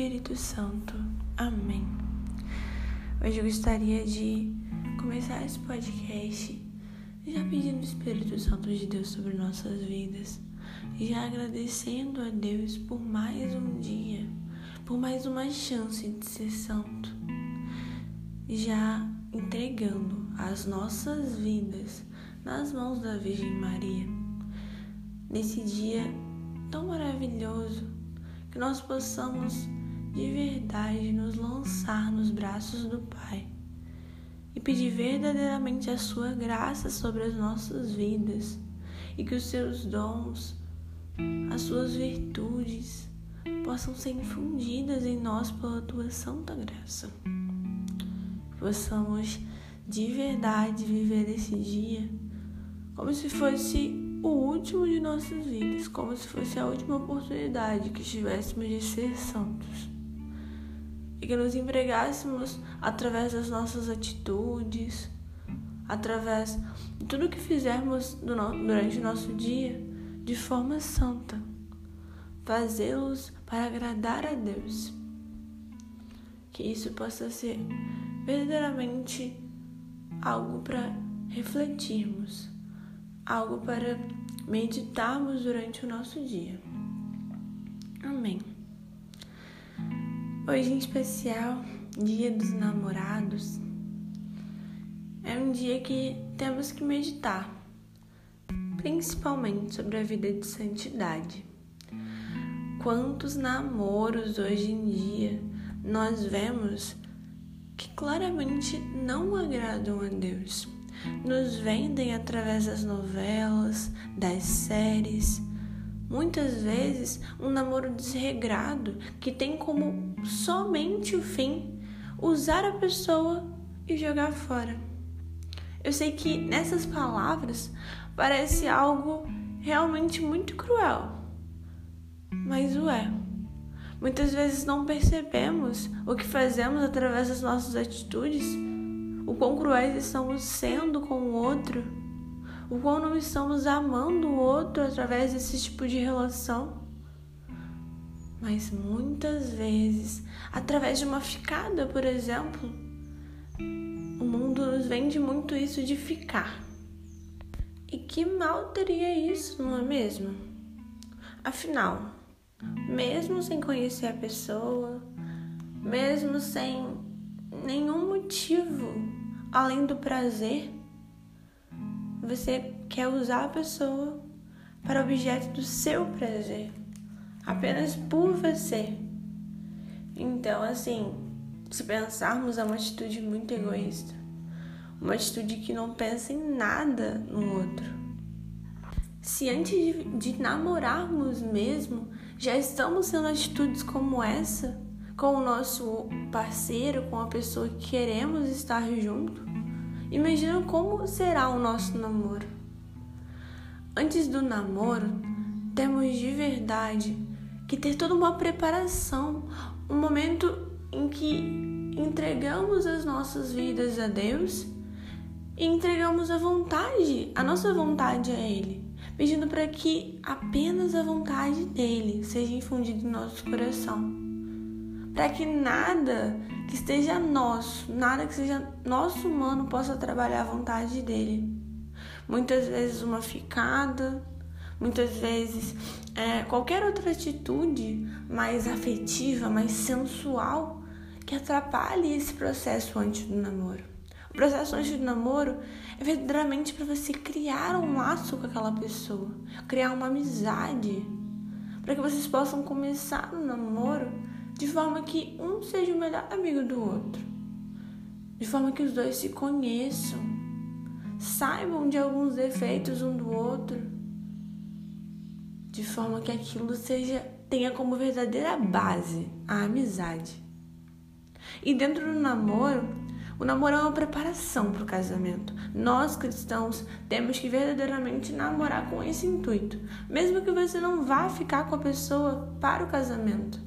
Espírito Santo. Amém. Hoje eu gostaria de começar esse podcast já pedindo o Espírito Santo de Deus sobre nossas vidas, já agradecendo a Deus por mais um dia, por mais uma chance de ser santo, já entregando as nossas vidas nas mãos da Virgem Maria. Nesse dia tão maravilhoso que nós possamos de verdade nos lançar nos braços do Pai e pedir verdadeiramente a Sua graça sobre as nossas vidas e que os seus dons, as suas virtudes possam ser infundidas em nós pela Tua santa graça. Possamos de verdade viver esse dia como se fosse o último de nossas vidas, como se fosse a última oportunidade que tivéssemos de ser santos. E que nos empregássemos através das nossas atitudes, através de tudo que fizermos durante o nosso dia, de forma santa. Fazê-los para agradar a Deus. Que isso possa ser verdadeiramente algo para refletirmos algo para meditarmos durante o nosso dia. Amém. Hoje em especial, Dia dos Namorados, é um dia que temos que meditar, principalmente sobre a vida de santidade. Quantos namoros hoje em dia nós vemos que claramente não agradam a Deus nos vendem através das novelas, das séries. Muitas vezes, um namoro desregrado que tem como somente o fim usar a pessoa e jogar fora. Eu sei que nessas palavras parece algo realmente muito cruel, mas o é. Muitas vezes não percebemos o que fazemos através das nossas atitudes o quão cruéis estamos sendo com o outro, o quão não estamos amando o outro através desse tipo de relação. Mas muitas vezes, através de uma ficada, por exemplo, o mundo nos vende muito isso de ficar. E que mal teria isso, não é mesmo? Afinal, mesmo sem conhecer a pessoa, mesmo sem nenhum motivo além do prazer, você quer usar a pessoa para objeto do seu prazer, apenas por você. Então, assim, se pensarmos, é uma atitude muito egoísta, uma atitude que não pensa em nada no outro. Se antes de, de namorarmos mesmo, já estamos tendo atitudes como essa, com o nosso parceiro, com a pessoa que queremos estar junto, imagina como será o nosso namoro. Antes do namoro, temos de verdade que ter toda uma preparação, um momento em que entregamos as nossas vidas a Deus e entregamos a vontade, a nossa vontade a Ele, pedindo para que apenas a vontade dele seja infundida em nosso coração para que nada que esteja nosso, nada que seja nosso humano possa trabalhar a vontade dele. Muitas vezes uma ficada, muitas vezes é, qualquer outra atitude mais afetiva, mais sensual, que atrapalhe esse processo antes do namoro. O processo antes do namoro é verdadeiramente para você criar um laço com aquela pessoa, criar uma amizade, para que vocês possam começar no namoro de forma que um seja o melhor amigo do outro, de forma que os dois se conheçam, saibam de alguns defeitos um do outro de forma que aquilo seja tenha como verdadeira base a amizade. E dentro do namoro, o namoro é uma preparação para o casamento. Nós cristãos temos que verdadeiramente namorar com esse intuito, mesmo que você não vá ficar com a pessoa para o casamento.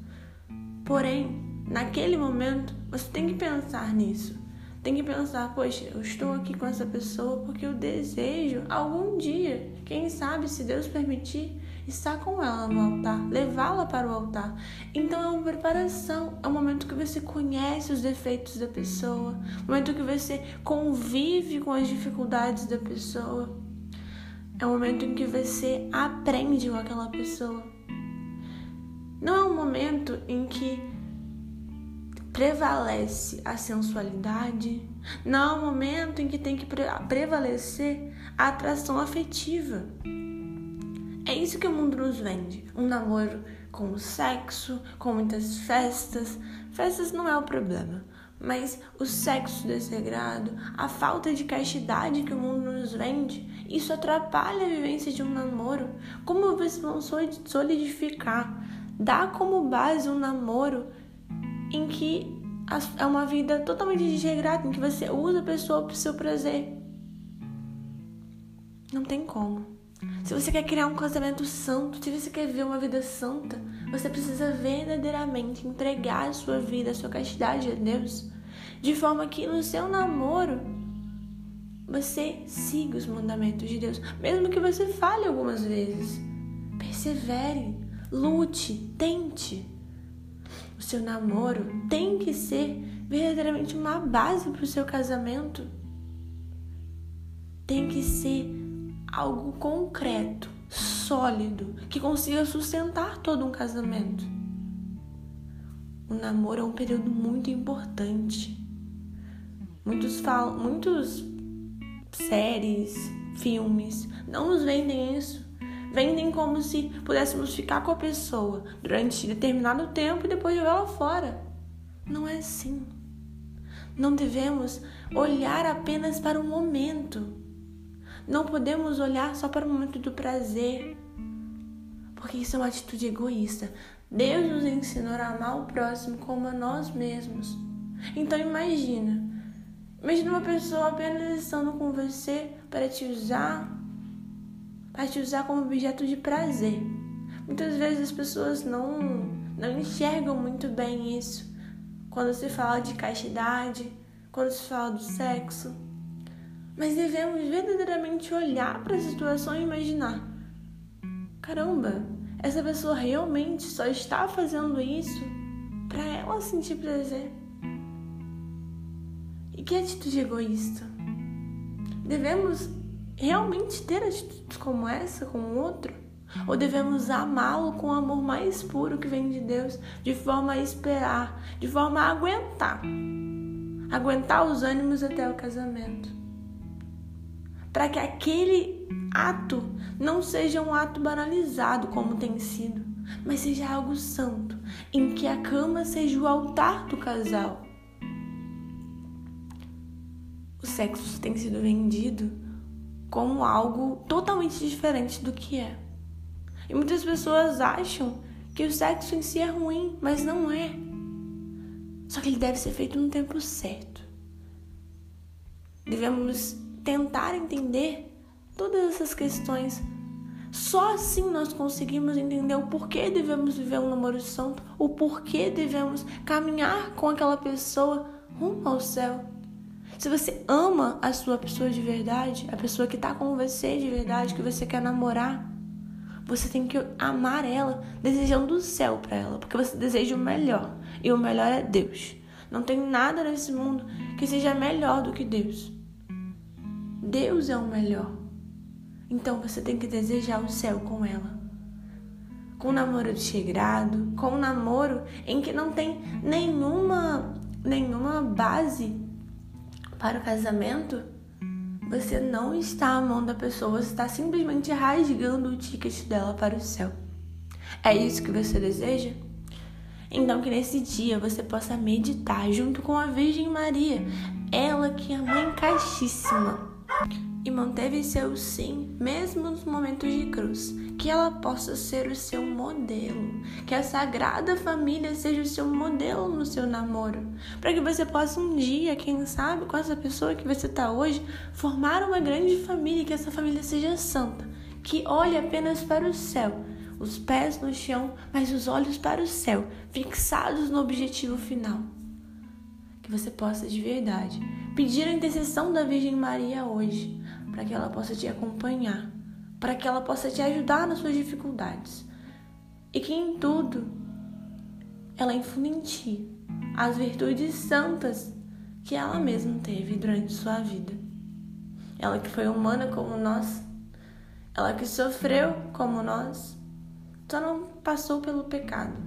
Porém, naquele momento, você tem que pensar nisso. Tem que pensar, poxa, eu estou aqui com essa pessoa porque eu desejo algum dia, quem sabe, se Deus permitir, estar com ela no altar, levá-la para o altar. Então é uma preparação, é um momento que você conhece os defeitos da pessoa, um momento que você convive com as dificuldades da pessoa. É um momento em que você aprende com aquela pessoa. Não é um momento em que prevalece a sensualidade, não é um momento em que tem que prevalecer a atração afetiva. Isso que o mundo nos vende. Um namoro com sexo, com muitas festas. Festas não é o problema, mas o sexo desregrado, a falta de castidade que o mundo nos vende, isso atrapalha a vivência de um namoro. Como vocês vão solidificar? Dá como base um namoro em que é uma vida totalmente desregrada, em que você usa a pessoa para o seu prazer. Não tem como. Se você quer criar um casamento santo, se você quer ver uma vida santa, você precisa verdadeiramente entregar a sua vida, a sua castidade a Deus, de forma que no seu namoro você siga os mandamentos de Deus, mesmo que você fale algumas vezes. Persevere, lute, tente o seu namoro tem que ser verdadeiramente uma base para o seu casamento. Tem que ser algo concreto, sólido, que consiga sustentar todo um casamento. O namoro é um período muito importante. Muitos falam, muitos séries, filmes não nos vendem isso vendem como se pudéssemos ficar com a pessoa durante determinado tempo e depois jogá-la fora. Não é assim. Não devemos olhar apenas para o momento. Não podemos olhar só para o momento do prazer, porque isso é uma atitude egoísta. Deus nos ensinou a amar o próximo como a nós mesmos. Então imagina, imagina uma pessoa apenas estando com você para te usar, para te usar como objeto de prazer. Muitas vezes as pessoas não, não enxergam muito bem isso quando se fala de castidade, quando se fala do sexo. Mas devemos verdadeiramente olhar para a situação e imaginar: caramba, essa pessoa realmente só está fazendo isso para ela sentir prazer. E que atitude egoísta! Devemos realmente ter atitudes como essa com o outro? Ou devemos amá-lo com o amor mais puro que vem de Deus, de forma a esperar, de forma a aguentar aguentar os ânimos até o casamento? Para que aquele ato não seja um ato banalizado como tem sido, mas seja algo santo, em que a cama seja o altar do casal. O sexo tem sido vendido como algo totalmente diferente do que é. E muitas pessoas acham que o sexo em si é ruim, mas não é. Só que ele deve ser feito no tempo certo. Devemos tentar entender todas essas questões. Só assim nós conseguimos entender o porquê devemos viver um namoro santo, o porquê devemos caminhar com aquela pessoa rumo ao céu. Se você ama a sua pessoa de verdade, a pessoa que está com você de verdade, que você quer namorar, você tem que amar ela, desejando o céu para ela, porque você deseja o melhor. E o melhor é Deus. Não tem nada nesse mundo que seja melhor do que Deus. Deus é o melhor. Então você tem que desejar o céu com ela. Com um namoro desregrado, com um namoro em que não tem nenhuma nenhuma base para o casamento, você não está mão da pessoa, você está simplesmente rasgando o ticket dela para o céu. É isso que você deseja? Então que nesse dia você possa meditar junto com a Virgem Maria, ela que é a mãe castíssima, e manteve seu sim, mesmo nos momentos de cruz. Que ela possa ser o seu modelo, que a Sagrada Família seja o seu modelo no seu namoro, para que você possa um dia, quem sabe, com essa pessoa que você está hoje, formar uma grande família, que essa família seja santa, que olhe apenas para o céu, os pés no chão, mas os olhos para o céu, fixados no objetivo final. Você possa de verdade pedir a intercessão da Virgem Maria hoje para que ela possa te acompanhar, para que ela possa te ajudar nas suas dificuldades e que em tudo ela infunde em ti as virtudes santas que ela mesma teve durante sua vida. Ela que foi humana como nós, ela que sofreu como nós, só não passou pelo pecado,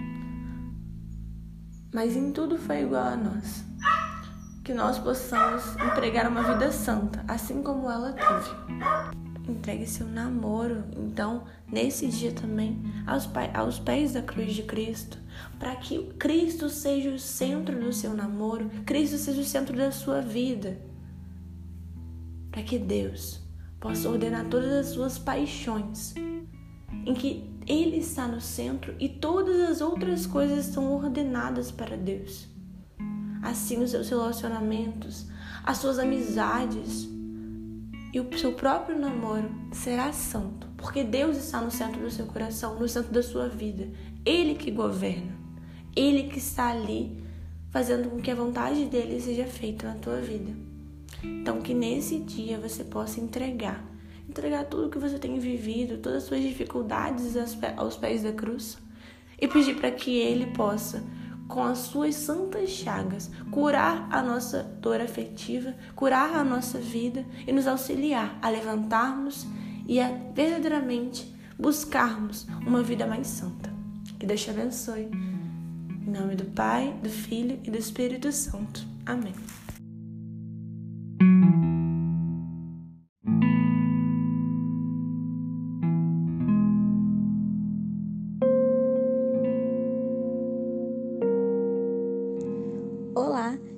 mas em tudo foi igual a nós que nós possamos empregar uma vida santa, assim como ela teve. Entregue seu namoro, então, nesse dia também, aos, aos pés da cruz de Cristo, para que Cristo seja o centro do seu namoro, Cristo seja o centro da sua vida. Para que Deus possa ordenar todas as suas paixões, em que Ele está no centro e todas as outras coisas são ordenadas para Deus assim os seus relacionamentos, as suas amizades e o seu próprio namoro será santo, porque Deus está no centro do seu coração, no centro da sua vida. Ele que governa, ele que está ali fazendo com que a vontade dele seja feita na tua vida. Então que nesse dia você possa entregar, entregar tudo que você tem vivido, todas as suas dificuldades aos pés da cruz e pedir para que ele possa com as suas santas chagas, curar a nossa dor afetiva, curar a nossa vida e nos auxiliar a levantarmos e a verdadeiramente buscarmos uma vida mais santa. Que Deus te abençoe. Em nome do Pai, do Filho e do Espírito Santo. Amém.